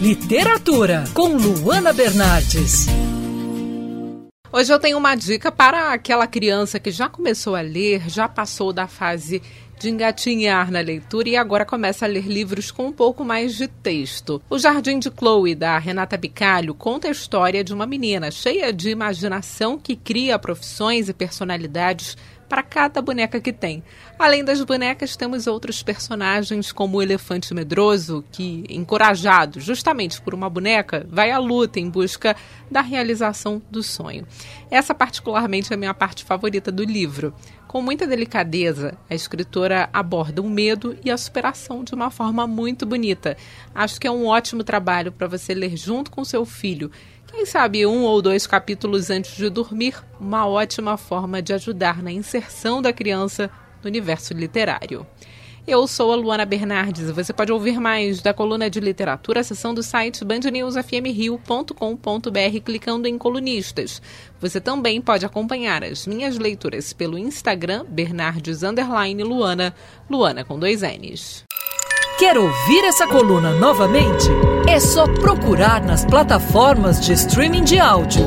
Literatura com Luana Bernardes. Hoje eu tenho uma dica para aquela criança que já começou a ler, já passou da fase de engatinhar na leitura e agora começa a ler livros com um pouco mais de texto. O Jardim de Chloe, da Renata Bicalho, conta a história de uma menina cheia de imaginação que cria profissões e personalidades para cada boneca que tem. Além das bonecas, temos outros personagens, como o elefante medroso, que, encorajado justamente por uma boneca, vai à luta em busca da realização do sonho. Essa, particularmente, é a minha parte favorita do livro. Com muita delicadeza, a escritora aborda o medo e a superação de uma forma muito bonita. Acho que é um ótimo trabalho para você ler junto com seu filho quem sabe um ou dois capítulos antes de dormir, uma ótima forma de ajudar na inserção da criança no universo literário. Eu sou a Luana Bernardes e você pode ouvir mais da coluna de literatura acessando o site bandnewsfmrio.com.br clicando em colunistas. Você também pode acompanhar as minhas leituras pelo Instagram Bernardes Luana, Luana com dois N's. Quer ouvir essa coluna novamente? É só procurar nas plataformas de streaming de áudio.